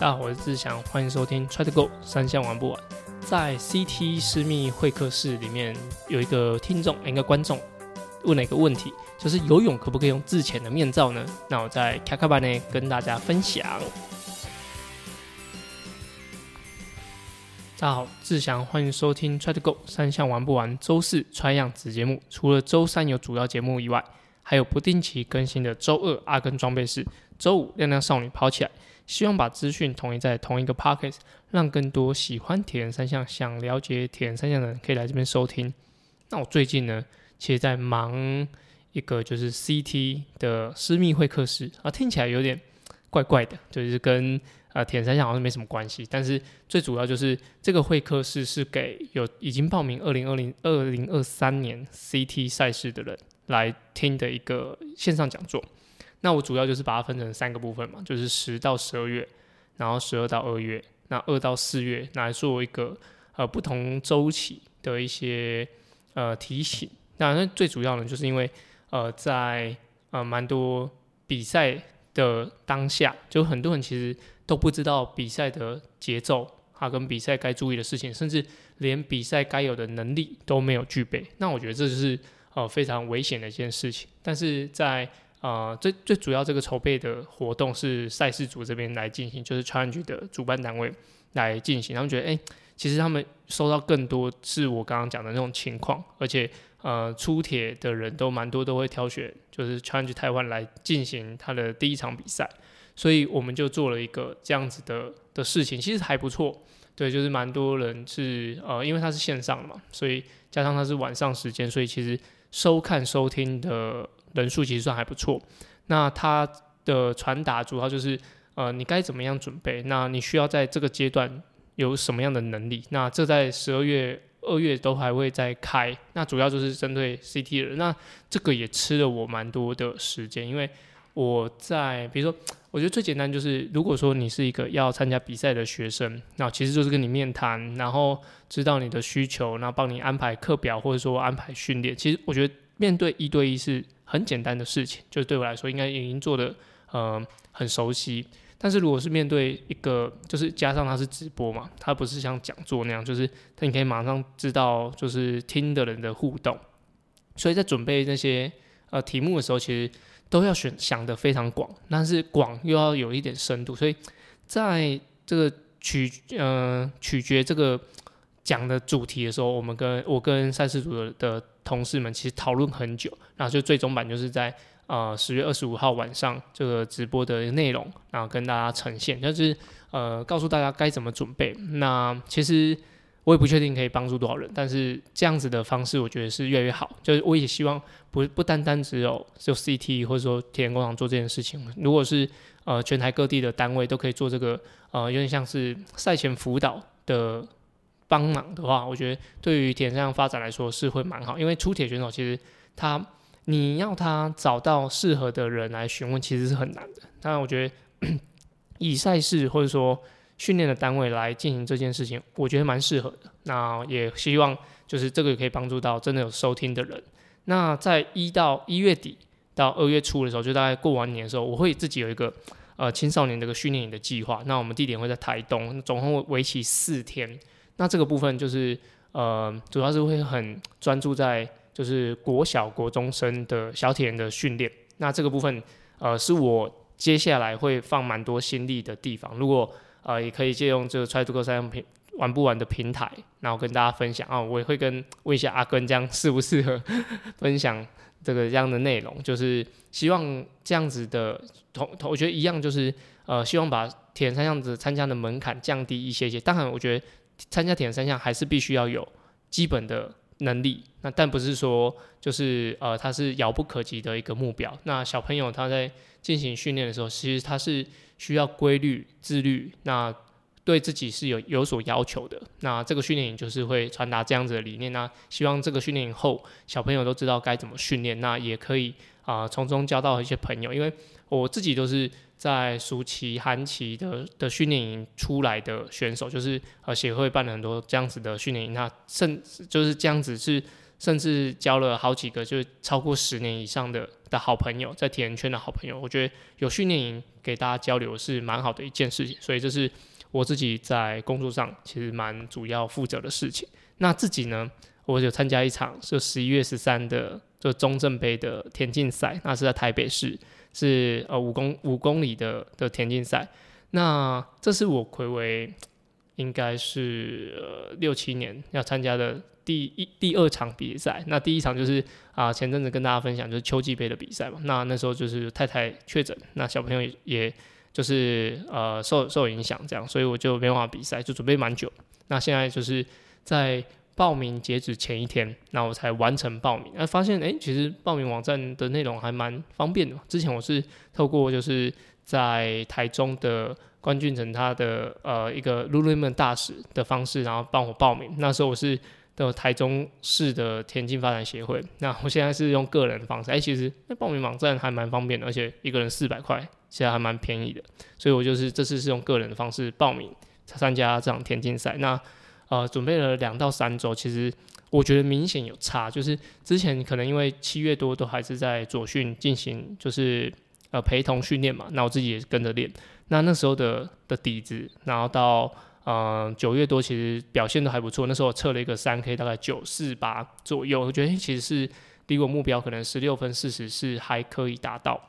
大家好，我是志祥，欢迎收听 Try to Go 三项玩不完。在 CT 私密会客室里面，有一个听众，一个观众问了一个问题，就是游泳可不可以用自潜的面罩呢？那我在卡卡班呢跟大家分享。大家好，志祥，欢迎收听 Try to Go 三项玩不完周四 Try 样子节目。除了周三有主要节目以外，还有不定期更新的周二阿根装备室，周五亮亮少女跑起来。希望把资讯统一在同一个 podcast，讓更多喜欢铁人三项、想了解铁人三项的人可以来这边收听。那我最近呢，其实在忙一个就是 CT 的私密会客室啊，听起来有点怪怪的，就是跟呃铁人三项好像没什么关系。但是最主要就是这个会客室是给有已经报名二零二零二零二三年 CT 赛事的人来听的一个线上讲座。那我主要就是把它分成三个部分嘛，就是十到十二月，然后十二到二月，那二到四月來做一个呃不同周期的一些呃提醒。那那最主要呢，就是因为呃在呃蛮多比赛的当下，就很多人其实都不知道比赛的节奏，啊跟比赛该注意的事情，甚至连比赛该有的能力都没有具备。那我觉得这就是呃非常危险的一件事情。但是在呃，最最主要这个筹备的活动是赛事组这边来进行，就是 challenge 的主办单位来进行。他们觉得，哎、其实他们收到更多是我刚刚讲的那种情况，而且呃，出铁的人都蛮多，都会挑选就是 challenge 台湾来进行他的第一场比赛。所以我们就做了一个这样子的的事情，其实还不错。对，就是蛮多人是呃，因为它是线上的嘛，所以加上它是晚上时间，所以其实收看收听的。人数其实算还不错，那它的传达主要就是，呃，你该怎么样准备？那你需要在这个阶段有什么样的能力？那这在十二月、二月都还会再开，那主要就是针对 CT 人。那这个也吃了我蛮多的时间，因为我在，比如说，我觉得最简单就是，如果说你是一个要参加比赛的学生，那其实就是跟你面谈，然后知道你的需求，然後幫你安排课表或者说安排训练。其实我觉得面对一对一是。很简单的事情，就是对我来说应该已经做的呃很熟悉。但是如果是面对一个，就是加上它是直播嘛，它不是像讲座那样，就是他你可以马上知道就是听的人的互动。所以在准备那些呃题目的时候，其实都要选想的非常广，但是广又要有一点深度。所以在这个取呃取决这个讲的主题的时候，我们跟我跟赛事組的。同事们其实讨论很久，然后就最终版就是在呃十月二十五号晚上这个直播的内容，然后跟大家呈现，就是呃告诉大家该怎么准备。那其实我也不确定可以帮助多少人，但是这样子的方式我觉得是越来越好。就是我也希望不不单单只有就 CT 或者說鐵人工廠做这件事情，如果是呃全台各地的单位都可以做这个呃有点像是赛前辅导的。帮忙的话，我觉得對於鐵人發展来说是会蛮好，因为出铁选手其实他你要他找到适合的人来询问，其实是很难的。当然，我觉得 以赛事或者说训练的单位来进行这件事情，我觉得蛮适合的。那也希望就是这个也可以帮助到真的有收听的人。那在一到一月底到二月初的时候，就大概过完年的时候，我会自己有一个呃青少年這個訓練營的计划。那我们地点会在台东，总共为期四天。那這個部分就是，呃，主要是會很專注在就是國小國中生的小鐵人的訓練。那這個部分，呃，是我接下來會放蠻多心力的地方。如果呃，也可以借用這個 Try to Go 三項平玩不完的平台，然後跟大家分享啊，我也會跟问一下阿根這樣適不適合分享這個這樣的內容。就是希望這樣子的同同，我覺得一樣，就是呃，希望把铁人三項子參加的門檻降低一些些。當然，我覺得。参加铁人三项还是必须要有基本的能力，那但不是说就是呃，它是遥不可及的一个目标。那小朋友他在进行训练的时候，其实他是需要规律、自律，那对自己是有有所要求的。那这个训练营就是会传达这样子的理念。那希望这个训练营后，小朋友都知道该怎么训练，那也可以啊从中交到一些朋友，因为我自己都是。在暑期、寒期的的训练营出来的选手，就是呃协会办了很多这样子的训练营，那甚就是这样子是甚至交了好几个就是超过十年以上的的好朋友，在铁人圈的好朋友。我觉得有训练营给大家交流是蛮好的一件事情，所以这是我自己在工作上其实蛮主要负责的事情。那自己呢，我有参加一场就十一月十三的就中正杯的田径赛，那是在台北市，是呃五公五公里的的田径赛。那这是我回为应该是呃六七年要参加的第一第二场比赛。那第一场就是啊前阵子跟大家分享就是秋季杯的比赛嘛。那那时候就是太太确诊，那小朋友也也就是呃受受影响这样，所以我就没办法比赛，就准备蛮久。那现在就是在报名截止前一天，那我才完成报名。那发现哎，其实报名网站的内容还蛮方便的。之前我是透过就是在台中的关俊成他的呃一个 Lululemon 大使的方式，然后帮我报名。那时候我是的台中市的田径发展协会。那我现在是用个人方式，哎，其实那报名网站还蛮方便的，而且一个人四百块，其实还蛮便宜的。所以我就是这次是用个人的方式报名参加这场田径赛。那呃准备了两到三周，其实我觉得明显有差，就是之前可能因为七月多都还是在左训进行，就是。呃，陪同训练嘛，那我自己也跟着练。那那时候的的底子，然后到呃九月多，其实表现都还不错。那时候我测了一个三 K，大概九四八左右，我觉得其实是离我目标可能十六分四十是还可以达到。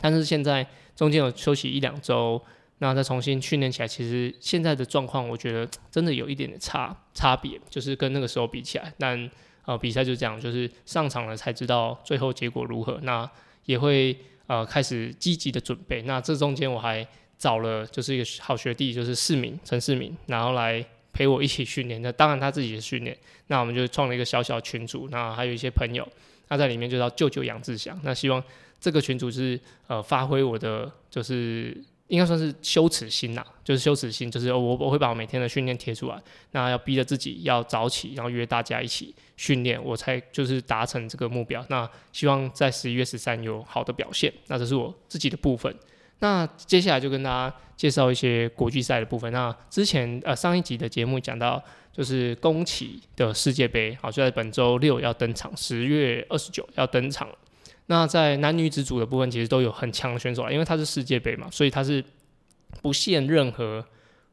但是现在中间有休息一两周，那再重新训练起来，其实现在的状况，我觉得真的有一点点差差别，就是跟那个时候比起来。但呃，比赛就这样，就是上场了才知道最后结果如何。那也会。呃，开始积极的准备。那这中间我还找了就是一个好学弟，就是市民陈世民，然后来陪我一起训练。那当然他自己的训练，那我们就创了一个小小群组。那还有一些朋友，那在里面就叫舅舅杨志祥。那希望这个群组是呃发挥我的就是。应该算是羞耻心呐，就是羞耻心，就是我我会把我每天的训练贴出来，那要逼着自己要早起，然后约大家一起训练，我才就是达成这个目标。那希望在十一月十三有好的表现，那这是我自己的部分。那接下来就跟大家介绍一些国际赛的部分。那之前呃上一集的节目讲到，就是宫崎的世界杯，好就在本周六要登场，十月二十九要登场。那在男女子组的部分，其实都有很强的选手啊，因为它是世界杯嘛，所以它是不限任何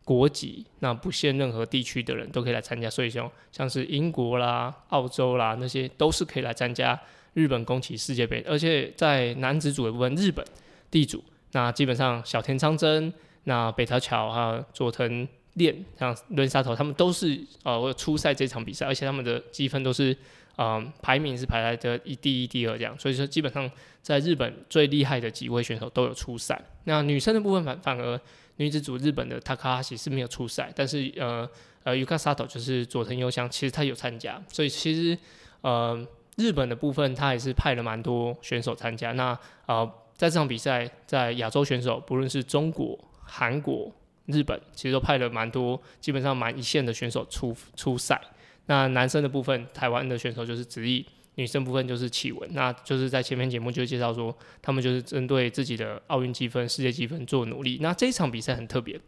国籍，那不限任何地区的人都可以来参加。所以像像是英国啦、澳洲啦那些都是可以来参加日本宫崎世界杯。而且在男子组的部分，日本地主那基本上小田昌真、那北条桥还有佐藤练、像轮沙头，他们都是呃初赛这场比赛，而且他们的积分都是。嗯，排名是排在这一第一、第二这样，所以说基本上在日本最厉害的几位选手都有出赛。那女生的部分反反而女子组日本的 Takahashi 是没有出赛，但是呃呃 Yuka Sato 就是佐藤优香，其实她有参加，所以其实呃日本的部分他也是派了蛮多选手参加。那呃在这场比赛，在亚洲选手不论是中国、韩国、日本，其实都派了蛮多，基本上蛮一线的选手出出赛。那男生的部分，台湾的选手就是子毅；女生部分就是启文。那就是在前面节目就介绍说，他们就是针对自己的奥运积分、世界积分做努力。那这一场比赛很特别，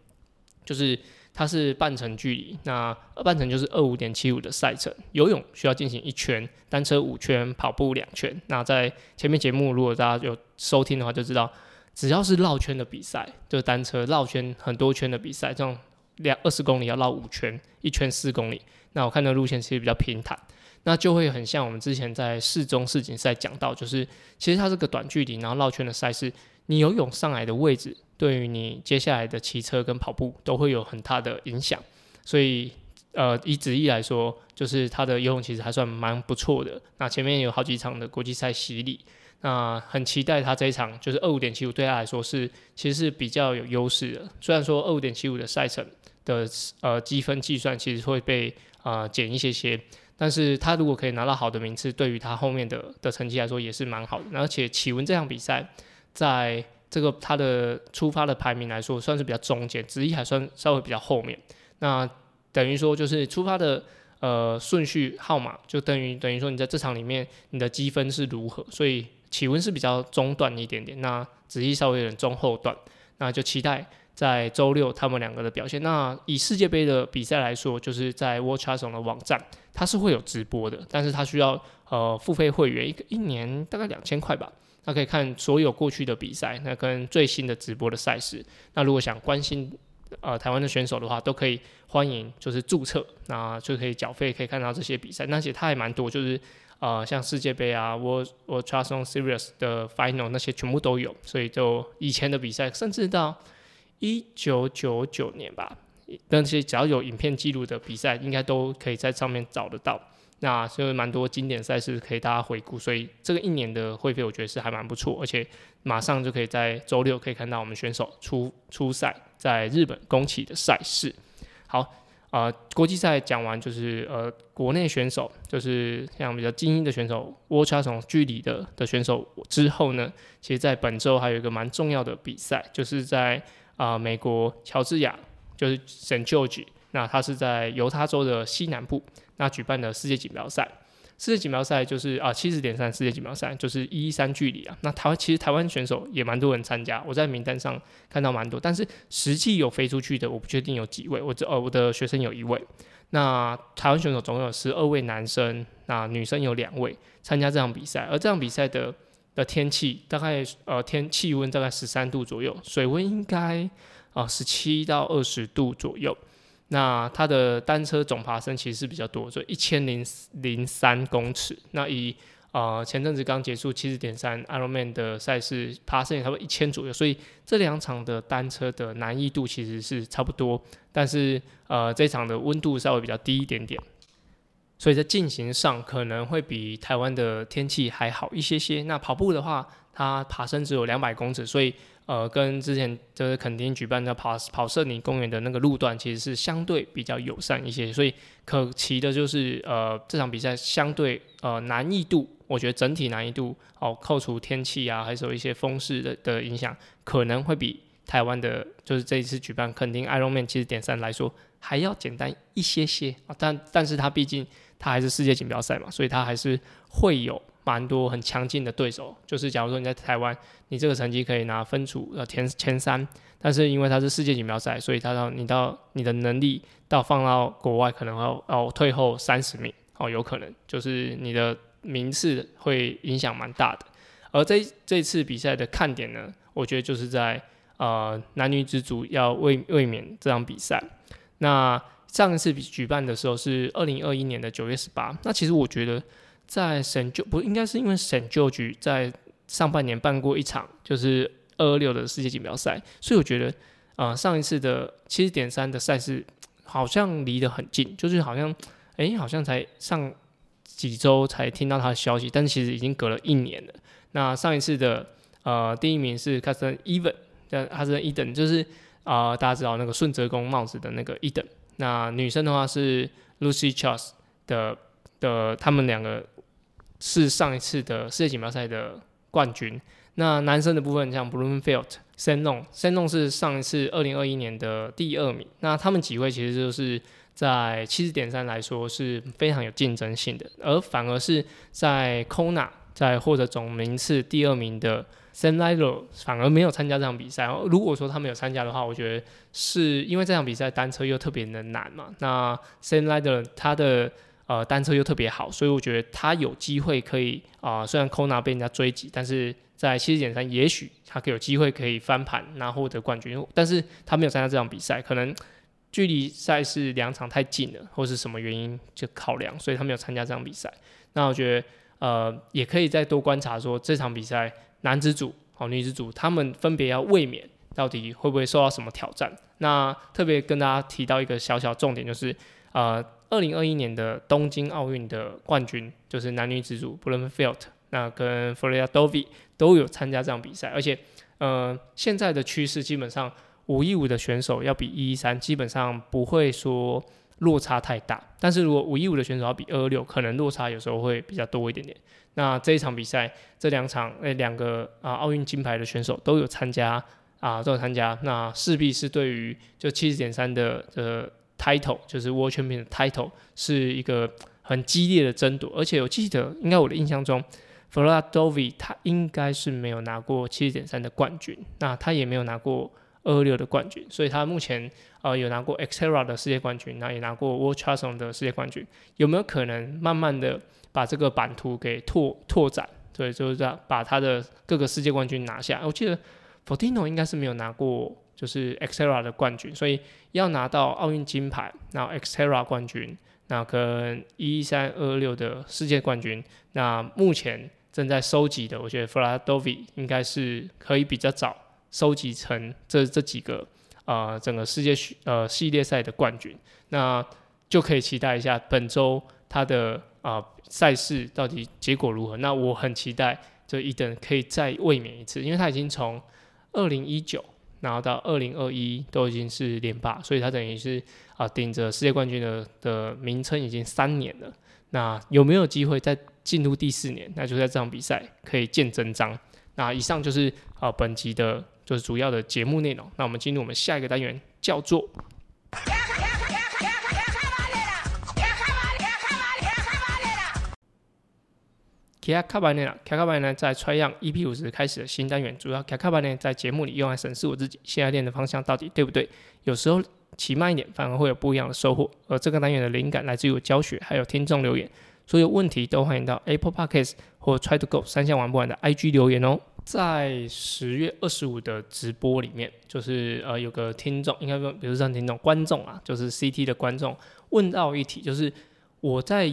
就是它是半程距离，那半程就是二五点七五的赛程。游泳需要进行一圈，单车五圈，跑步两圈。那在前面节目，如果大家有收听的话，就知道只要是绕圈的比赛，就是单车绕圈很多圈的比赛，这种两二十公里要绕五圈，一圈四公里。那我看的路线其实比较平坦，那就会很像我们之前在市中世锦赛讲到，就是其实它是个短距离，然后绕圈的赛事，你游泳上来的位置，对于你接下来的骑车跟跑步都会有很大的影响。所以，呃，以子毅来说，就是他的游泳其实还算蛮不错的。那前面有好几场的国际赛洗礼，那很期待他这一场，就是二五点七五对他来说是其实是比较有优势的。虽然说二五点七五的赛程的呃积分计算其实会被啊，减一些些，但是他如果可以拿到好的名次，对于他后面的的成绩来说也是蛮好的。而且启文这场比赛，在这个他的出发的排名来说，算是比较中间，子怡还算稍微比较后面。那等于说就是出发的呃顺序号码，就等于等于说你在这场里面你的积分是如何，所以启文是比较中段一点点，那子怡稍微有点中后段，那就期待。在周六他们两个的表现。那以世界杯的比赛来说，就是在 Watch a s o n 的网站，它是会有直播的，但是它需要呃付费会员，一个一年大概两千块吧。那可以看所有过去的比赛，那跟最新的直播的赛事。那如果想关心呃台湾的选手的话，都可以欢迎就是注册，那就可以缴费，可以看到这些比赛。那些它还蛮多，就是呃像世界杯啊，World World c h a s o n Series 的 Final 那些全部都有。所以就以前的比赛，甚至到一九九九年吧，那些只要有影片记录的比赛，应该都可以在上面找得到。那所以蛮多经典赛事可以大家回顾，所以这个一年的会费我觉得是还蛮不错，而且马上就可以在周六可以看到我们选手出出赛在日本宫崎的赛事。好，呃，国际赛讲完就是呃国内选手，就是像比较精英的选手，握差从距离的的选手之后呢，其实在本周还有一个蛮重要的比赛，就是在。啊，美国乔治亚就是 Saint George，那它是在犹他州的西南部，那举办的世界锦标赛。世界锦标赛就是啊，七十点三世界锦标赛就是一一三距离啊。那台湾其实台湾选手也蛮多人参加，我在名单上看到蛮多，但是实际有飞出去的，我不确定有几位。我这呃，我的学生有一位。那台湾选手总共有十二位男生，那女生有两位参加这场比赛，而这场比赛的。的天气大概呃天气温大概十三度左右，水温应该啊十七到二十度左右。那它的单车总爬升其实是比较多，就一千零零三公尺。那以啊前阵子刚结束七十点三 Ironman 的赛事，爬升也差不多一千左右。所以这两场的单车的难易度其实是差不多，但是呃这场的温度稍微比较低一点点。所以在进行上可能会比台湾的天气还好一些些。那跑步的话，它爬升只有两百公尺，所以呃，跟之前就是肯丁举办的跑跑社林公园的那个路段其实是相对比较友善一些。所以可骑的就是呃这场比赛相对呃难易度，我觉得整体难易度哦，扣除天气啊，还是有一些风势的的影响，可能会比台湾的就是这一次举办肯丁 Ironman 七十点三来说还要简单一些些啊。但但是它毕竟。它还是世界锦标赛嘛，所以它还是会有蛮多很强劲的对手。就是假如说你在台湾，你这个成绩可以拿分组呃前前三，但是因为它是世界锦标赛，所以它到你到你的能力到放到国外可能要要退后三十名哦，有可能就是你的名次会影响蛮大的。而这这次比赛的看点呢，我觉得就是在呃男女子组要卫卫冕这场比赛，那。上一次比举办的时候是二零二一年的九月十八。那其实我觉得，在省就不应该是因为省旧局在上半年办过一场就是二二六的世界锦标赛，所以我觉得啊上一次的七十点三的赛事好像离得很近，就是好像哎好像才上几周才听到他的消息，但是其实已经隔了一年了。那上一次的呃第一名是 c a s t n Even，叫 c a s t n Eden，就是啊大家知道那个顺泽宫帽子的那个 Eden。那女生的话是 Lucy Charles 的的，他们两个是上一次的世界锦标赛的冠军。那男生的部分像 Bloomfield、s e n o n s e n o n 是上一次二零二一年的第二名。那他们几位其实就是在七十点三来说是非常有竞争性的，而反而是在 Kona 在获得总名次第二名的。Sam l i d e r 反而没有参加这场比赛。如果说他没有参加的话，我觉得是因为这场比赛单车又特别的难嘛。那 Sam l i d e r 他的呃单车又特别好，所以我觉得他有机会可以啊，虽然 Kona 被人家追击，但是在七十点三，也许他可有机会可以翻盘，然后获得冠军。但是他没有参加这场比赛，可能距离赛事两场太近了，或是什么原因就考量，所以他没有参加这场比赛。那我觉得呃，也可以再多观察说这场比赛。男子组、哦女子组，他们分别要卫冕，到底会不会受到什么挑战？那特别跟大家提到一个小小重点，就是呃，二零二一年的东京奥运的冠军就是男女子组 b l o m f i e l d 那跟 f l o r i a Dovi 都有参加这场比赛，而且呃，现在的趋势基本上五一五的选手要比一一三，基本上不会说落差太大，但是如果五一五的选手要比二二六，可能落差有时候会比较多一点点。那这一场比赛，这两场诶两个啊奥运金牌的选手都有参加啊都有参加，那势必是对于就七十点三的呃 title 就是 World Champion 的 title 是一个很激烈的争夺，而且我记得应该我的印象中 f l o r a Dovi 他应该是没有拿过七十点三的冠军，那他也没有拿过二六的冠军，所以他目前呃有拿过 Xterra 的世界冠军，那也拿过 World Triathlon 的世界冠军，有没有可能慢慢的把这个版图给拓拓展？对，就是这样把他的各个世界冠军拿下。我记得 Fortino 应该是没有拿过就是 Xterra 的冠军，所以要拿到奥运金牌，然后 Xterra 冠军，那跟一三二六的世界冠军，那目前正在收集的，我觉得 f l a d o v i 应该是可以比较早。收集成这这几个呃整个世界呃系列赛的冠军，那就可以期待一下本周他的啊赛事到底结果如何。那我很期待这伊登可以再卫冕一次，因为他已经从二零一九然后到二零二一都已经是连霸，所以他等于是啊顶着世界冠军的的名称已经三年了。那有没有机会再进入第四年？那就在这场比赛可以见真章。那以上就是啊本集的。就是主要的节目内容。那我们进入我们下一个单元，叫做。卡卡巴内拉，卡卡巴内在 Try 样 EP 五十开始的新单元，主要卡卡巴内在节目里用来审视我自己现在练的方向到底对不对。有时候骑慢一点，反而会有不一样的收获。而这个单元的灵感来自于我教学，还有听众留言。所有问题都欢迎到 Apple Podcast 或 Try to Go 三项玩不完的 IG 留言哦。在十月二十五的直播里面，就是呃有个听众，应该说，比如说听众观众啊，就是 CT 的观众问到一题，就是我在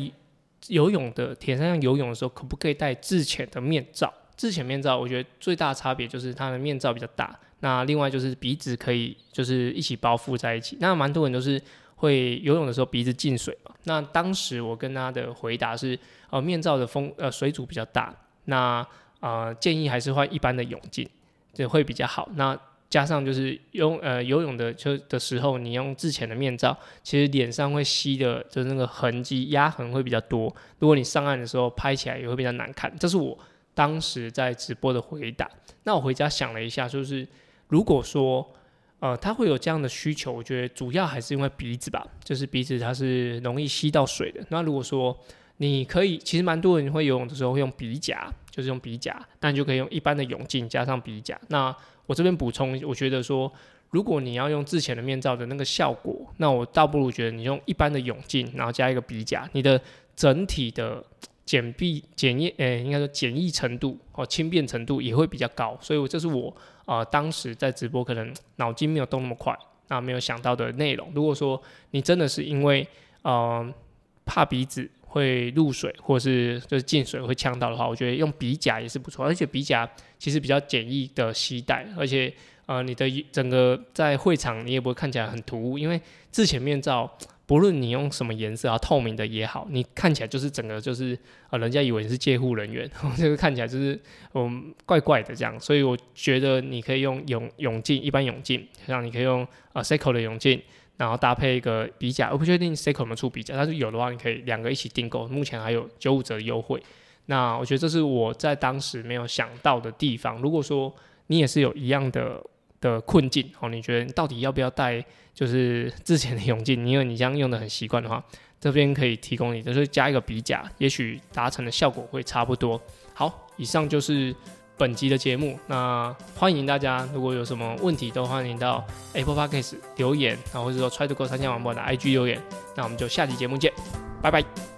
游泳的铁山上游泳的时候，可不可以戴自潜的面罩？自潜面罩，我觉得最大差别就是它的面罩比较大，那另外就是鼻子可以就是一起包覆在一起。那蛮多人都是会游泳的时候鼻子进水嘛。那当时我跟他的回答是，呃，面罩的风呃水阻比较大，那。啊，建议还是换一般的泳镜，这会比较好。那加上就是游呃游泳的就的时候，你用之前的面罩，其实脸上会吸的，就是那个痕迹压痕会比较多。如果你上岸的时候拍起来也会比较难看。这是我当时在直播的回答。那我回家想了一下，就是如果说呃他会有这样的需求，我觉得主要还是因为鼻子吧，就是鼻子它是容易吸到水的。那如果说你可以，其实蛮多人会游泳的时候会用鼻夹，就是用鼻夹，那你就可以用一般的泳镜加上鼻夹。那我这边补充，我觉得说，如果你要用之前的面罩的那个效果，那我倒不如觉得你用一般的泳镜，然后加一个鼻夹，你的整体的简避检验，诶，应该说简易程度或轻便程度也会比较高。所以这是我啊当时在直播可能脑筋没有动那么快，那没有想到的内容。如果说你真的是因为呃怕鼻子。会入水，或是就是进水会呛到的话，我觉得用鼻夹也是不错，而且鼻夹其实比较简易的携带，而且呃你的整个在会场你也不会看起来很突兀，因为自前面罩不论你用什么颜色啊，透明的也好，你看起来就是整个就是呃人家以为你是借护人员，这个看起来就是嗯怪怪的这样，所以我觉得你可以用泳泳镜，一般泳镜，像你可以用呃 Seiko 的泳镜。然后搭配一个鼻夹，我不确定 s e c o 有没有出鼻夹，但是有的话，你可以两个一起订购，目前还有九五折的优惠。那我觉得这是我在当时没有想到的地方。如果说你也是有一样的的困境哦，你觉得到底要不要带就是之前的泳镜？因为你这样用的很习惯的话，这边可以提供你，就是加一个鼻夹，也许达成的效果会差不多。好，以上就是。本集的节目，那欢迎大家，如果有什么问题，都欢迎到 Apple Podcast 留言，然后或者说 Try to Go 三千网播的 IG 留言，那我们就下期节目见，拜拜。